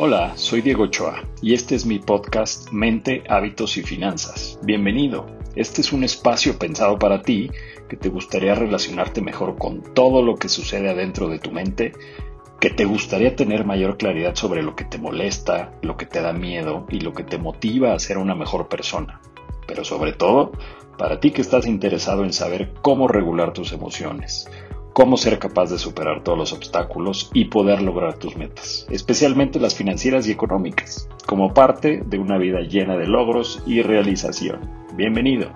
Hola, soy Diego Ochoa y este es mi podcast Mente, Hábitos y Finanzas. Bienvenido. Este es un espacio pensado para ti que te gustaría relacionarte mejor con todo lo que sucede adentro de tu mente, que te gustaría tener mayor claridad sobre lo que te molesta, lo que te da miedo y lo que te motiva a ser una mejor persona. Pero sobre todo, para ti que estás interesado en saber cómo regular tus emociones cómo ser capaz de superar todos los obstáculos y poder lograr tus metas, especialmente las financieras y económicas, como parte de una vida llena de logros y realización. Bienvenido.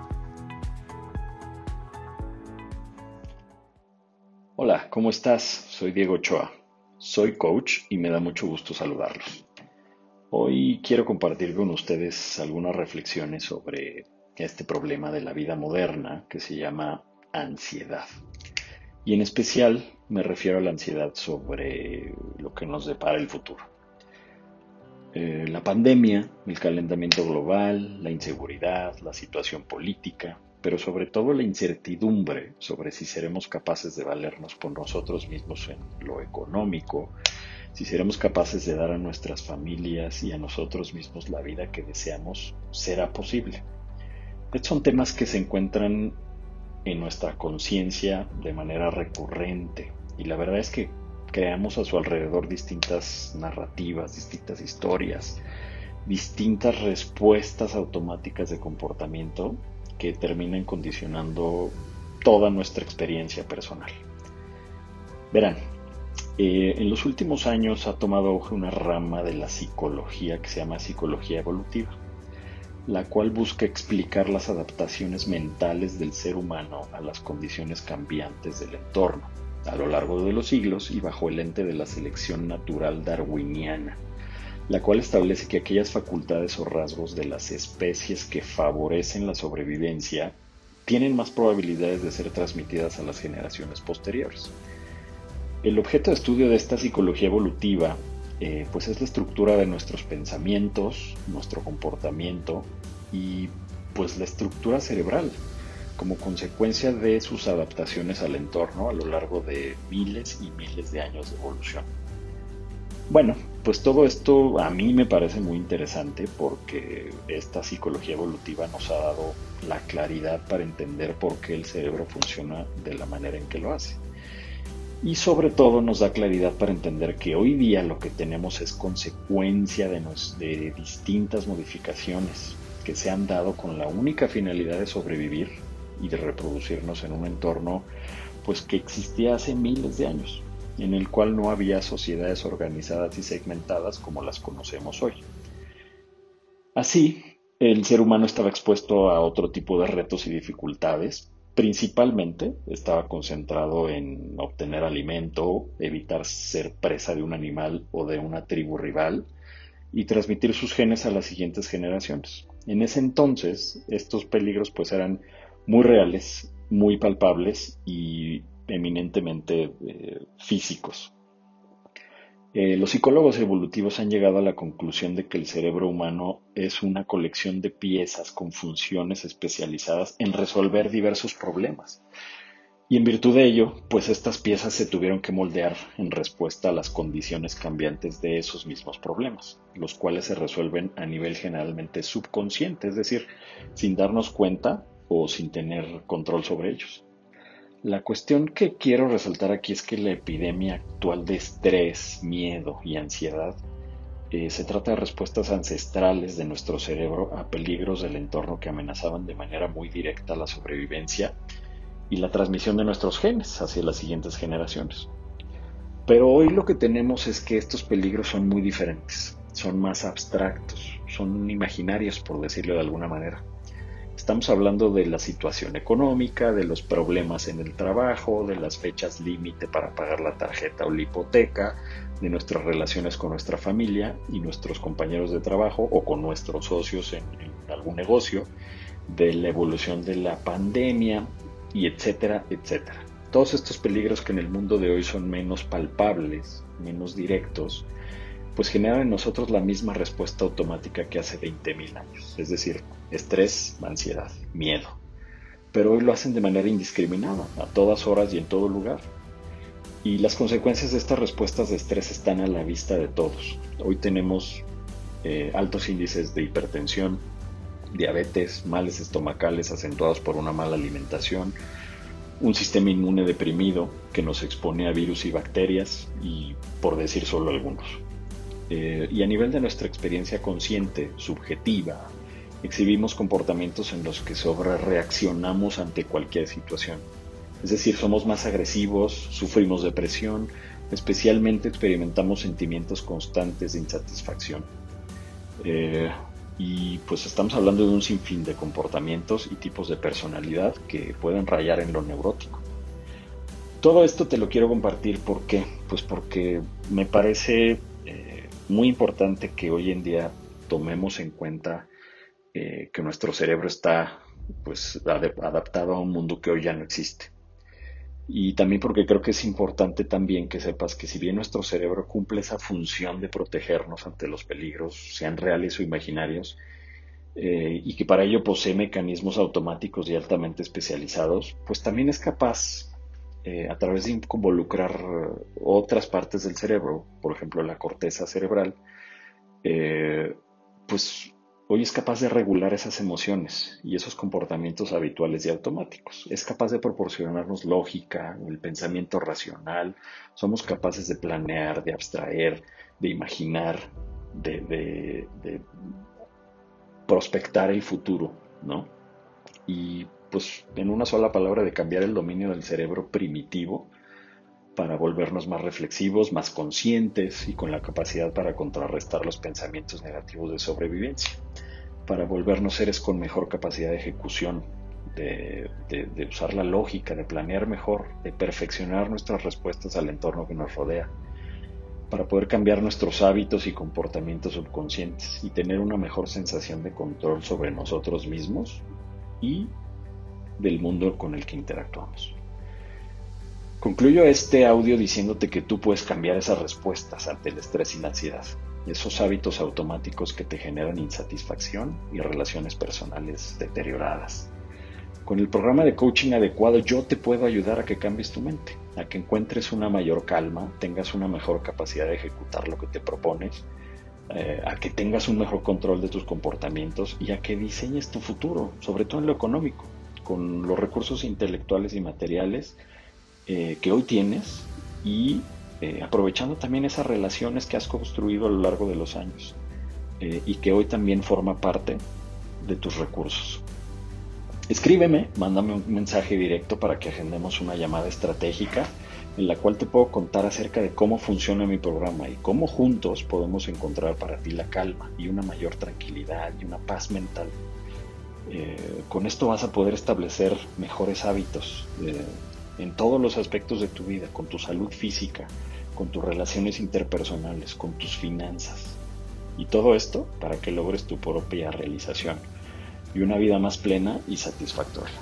Hola, ¿cómo estás? Soy Diego Ochoa. Soy coach y me da mucho gusto saludarlos. Hoy quiero compartir con ustedes algunas reflexiones sobre este problema de la vida moderna que se llama ansiedad. Y en especial me refiero a la ansiedad sobre lo que nos depara el futuro. Eh, la pandemia, el calentamiento global, la inseguridad, la situación política, pero sobre todo la incertidumbre sobre si seremos capaces de valernos por nosotros mismos en lo económico, si seremos capaces de dar a nuestras familias y a nosotros mismos la vida que deseamos, será posible. Estos son temas que se encuentran en nuestra conciencia de manera recurrente. Y la verdad es que creamos a su alrededor distintas narrativas, distintas historias, distintas respuestas automáticas de comportamiento que terminan condicionando toda nuestra experiencia personal. Verán, eh, en los últimos años ha tomado una rama de la psicología que se llama psicología evolutiva la cual busca explicar las adaptaciones mentales del ser humano a las condiciones cambiantes del entorno, a lo largo de los siglos y bajo el ente de la selección natural darwiniana, la cual establece que aquellas facultades o rasgos de las especies que favorecen la sobrevivencia tienen más probabilidades de ser transmitidas a las generaciones posteriores. El objeto de estudio de esta psicología evolutiva eh, pues es la estructura de nuestros pensamientos, nuestro comportamiento y pues la estructura cerebral como consecuencia de sus adaptaciones al entorno a lo largo de miles y miles de años de evolución. Bueno, pues todo esto a mí me parece muy interesante porque esta psicología evolutiva nos ha dado la claridad para entender por qué el cerebro funciona de la manera en que lo hace y sobre todo nos da claridad para entender que hoy día lo que tenemos es consecuencia de, distintas modificaciones que se han dado con la única finalidad de sobrevivir y de reproducirnos en un entorno pues que existía hace miles de años, en el cual no había sociedades organizadas y segmentadas como las conocemos hoy. Así, el ser humano estaba expuesto a otro tipo de retos y dificultades, Principalmente estaba concentrado en obtener alimento, evitar ser presa de un animal o de una tribu rival y transmitir sus genes a las siguientes generaciones. En ese entonces, estos peligros pues eran muy reales, muy palpables y eminentemente eh, físicos. Eh, los psicólogos evolutivos han llegado a la conclusión de que el cerebro humano es una colección de piezas con funciones especializadas en resolver diversos problemas. Y en virtud de ello, pues estas piezas se tuvieron que moldear en respuesta a las condiciones cambiantes de esos mismos problemas, los cuales se resuelven a nivel generalmente subconsciente, es decir, sin darnos cuenta o sin tener control sobre ellos. La cuestión que quiero resaltar aquí es que la epidemia actual de estrés, miedo y ansiedad eh, se trata de respuestas ancestrales de nuestro cerebro a peligros del entorno que amenazaban de manera muy directa la sobrevivencia y la transmisión de nuestros genes hacia las siguientes generaciones. Pero hoy lo que tenemos es que estos peligros son muy diferentes, son más abstractos, son imaginarios por decirlo de alguna manera. Estamos hablando de la situación económica, de los problemas en el trabajo, de las fechas límite para pagar la tarjeta o la hipoteca, de nuestras relaciones con nuestra familia y nuestros compañeros de trabajo o con nuestros socios en, algún negocio, de la evolución de la pandemia y etcétera, etcétera. Todos estos peligros que en el mundo de hoy son menos palpables, menos directos, pues generan en nosotros la misma respuesta automática que hace 20.000 años, es decir, estrés, ansiedad, miedo. Pero hoy lo hacen de manera indiscriminada, a todas horas y en todo lugar. Y las consecuencias de estas respuestas de estrés están a la vista de todos. Hoy tenemos eh, altos índices de hipertensión, diabetes, males estomacales acentuados por una mala alimentación, un sistema inmune deprimido que nos expone a virus y bacterias, y por decir solo algunos. Eh, y a nivel de nuestra experiencia consciente, subjetiva, exhibimos comportamientos en los que sobre reaccionamos ante cualquier situación. Es decir, somos más agresivos, sufrimos depresión, especialmente experimentamos sentimientos constantes de insatisfacción. Eh, y pues estamos hablando de un sinfín de comportamientos y tipos de personalidad que pueden rayar en lo neurótico. Todo esto te lo quiero compartir ¿por qué? Pues porque me parece muy importante que hoy en día tomemos en cuenta eh, que nuestro cerebro está pues adaptado a un mundo que hoy ya no existe. Y también porque creo que es importante también que sepas que si bien nuestro cerebro cumple esa función de protegernos ante los peligros, sean reales o imaginarios, eh, y que para ello posee mecanismos automáticos y altamente especializados, pues también es capaz, eh, a través de involucrar otras partes del cerebro, por ejemplo la corteza cerebral, eh, pues Hoy es capaz de regular esas emociones y esos comportamientos habituales y automáticos. Es capaz de proporcionarnos lógica, el pensamiento racional. Somos capaces de planear, de abstraer, de imaginar, de, prospectar el futuro, ¿no? Y pues en una sola palabra de cambiar el dominio del cerebro primitivo para volvernos más reflexivos, más conscientes y con la capacidad para contrarrestar los pensamientos negativos de sobrevivencia para volvernos seres con mejor capacidad de ejecución, de, usar la lógica, de planear mejor, de perfeccionar nuestras respuestas al entorno que nos rodea, para poder cambiar nuestros hábitos y comportamientos subconscientes y tener una mejor sensación de control sobre nosotros mismos y del mundo con el que interactuamos. Concluyo este audio diciéndote que tú puedes cambiar esas respuestas ante el estrés y la ansiedad esos hábitos automáticos que te generan insatisfacción y relaciones personales deterioradas. Con el programa de coaching adecuado yo te puedo ayudar a que cambies tu mente, a que encuentres una mayor calma, tengas una mejor capacidad de ejecutar lo que te propones, eh, a que tengas un mejor control de tus comportamientos y a que diseñes tu futuro, sobre todo en lo económico, con los recursos intelectuales y materiales eh, que hoy tienes y eh, aprovechando también esas relaciones que has construido a lo largo de los años eh, y que hoy también forma parte de tus recursos. Escríbeme, mándame un mensaje directo para que agendemos una llamada estratégica en la cual te puedo contar acerca de cómo funciona mi programa y cómo juntos podemos encontrar para ti la calma y una mayor tranquilidad y una paz mental. Eh, con esto vas a poder establecer mejores hábitos en todos los aspectos de tu vida, con tu salud física, con tus relaciones interpersonales, con tus finanzas. Y todo esto para que logres tu propia realización y una vida más plena y satisfactoria.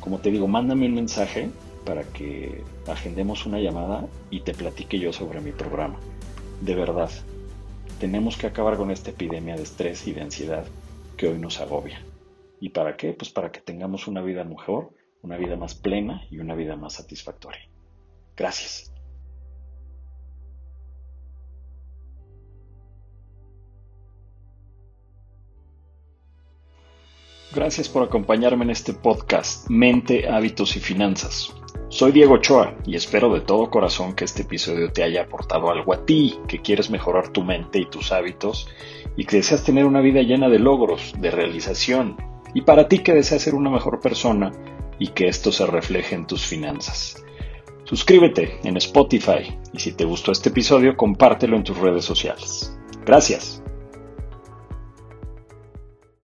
Como te digo, mándame un mensaje para que agendemos una llamada y te platique yo sobre mi programa. De verdad, tenemos que acabar con esta epidemia de estrés y de ansiedad que hoy nos agobia. ¿Y para qué? Pues para que tengamos una vida mejor, una vida más plena y una vida más satisfactoria. Gracias. Gracias por acompañarme en este podcast Mente, Hábitos y Finanzas. Soy Diego Ochoa y espero de todo corazón que este episodio te haya aportado algo a ti, que quieres mejorar tu mente y tus hábitos y que deseas tener una vida llena de logros, de realización y para ti que deseas ser una mejor persona y que esto se refleje en tus finanzas. Suscríbete en Spotify y si te gustó este episodio compártelo en tus redes sociales. Gracias.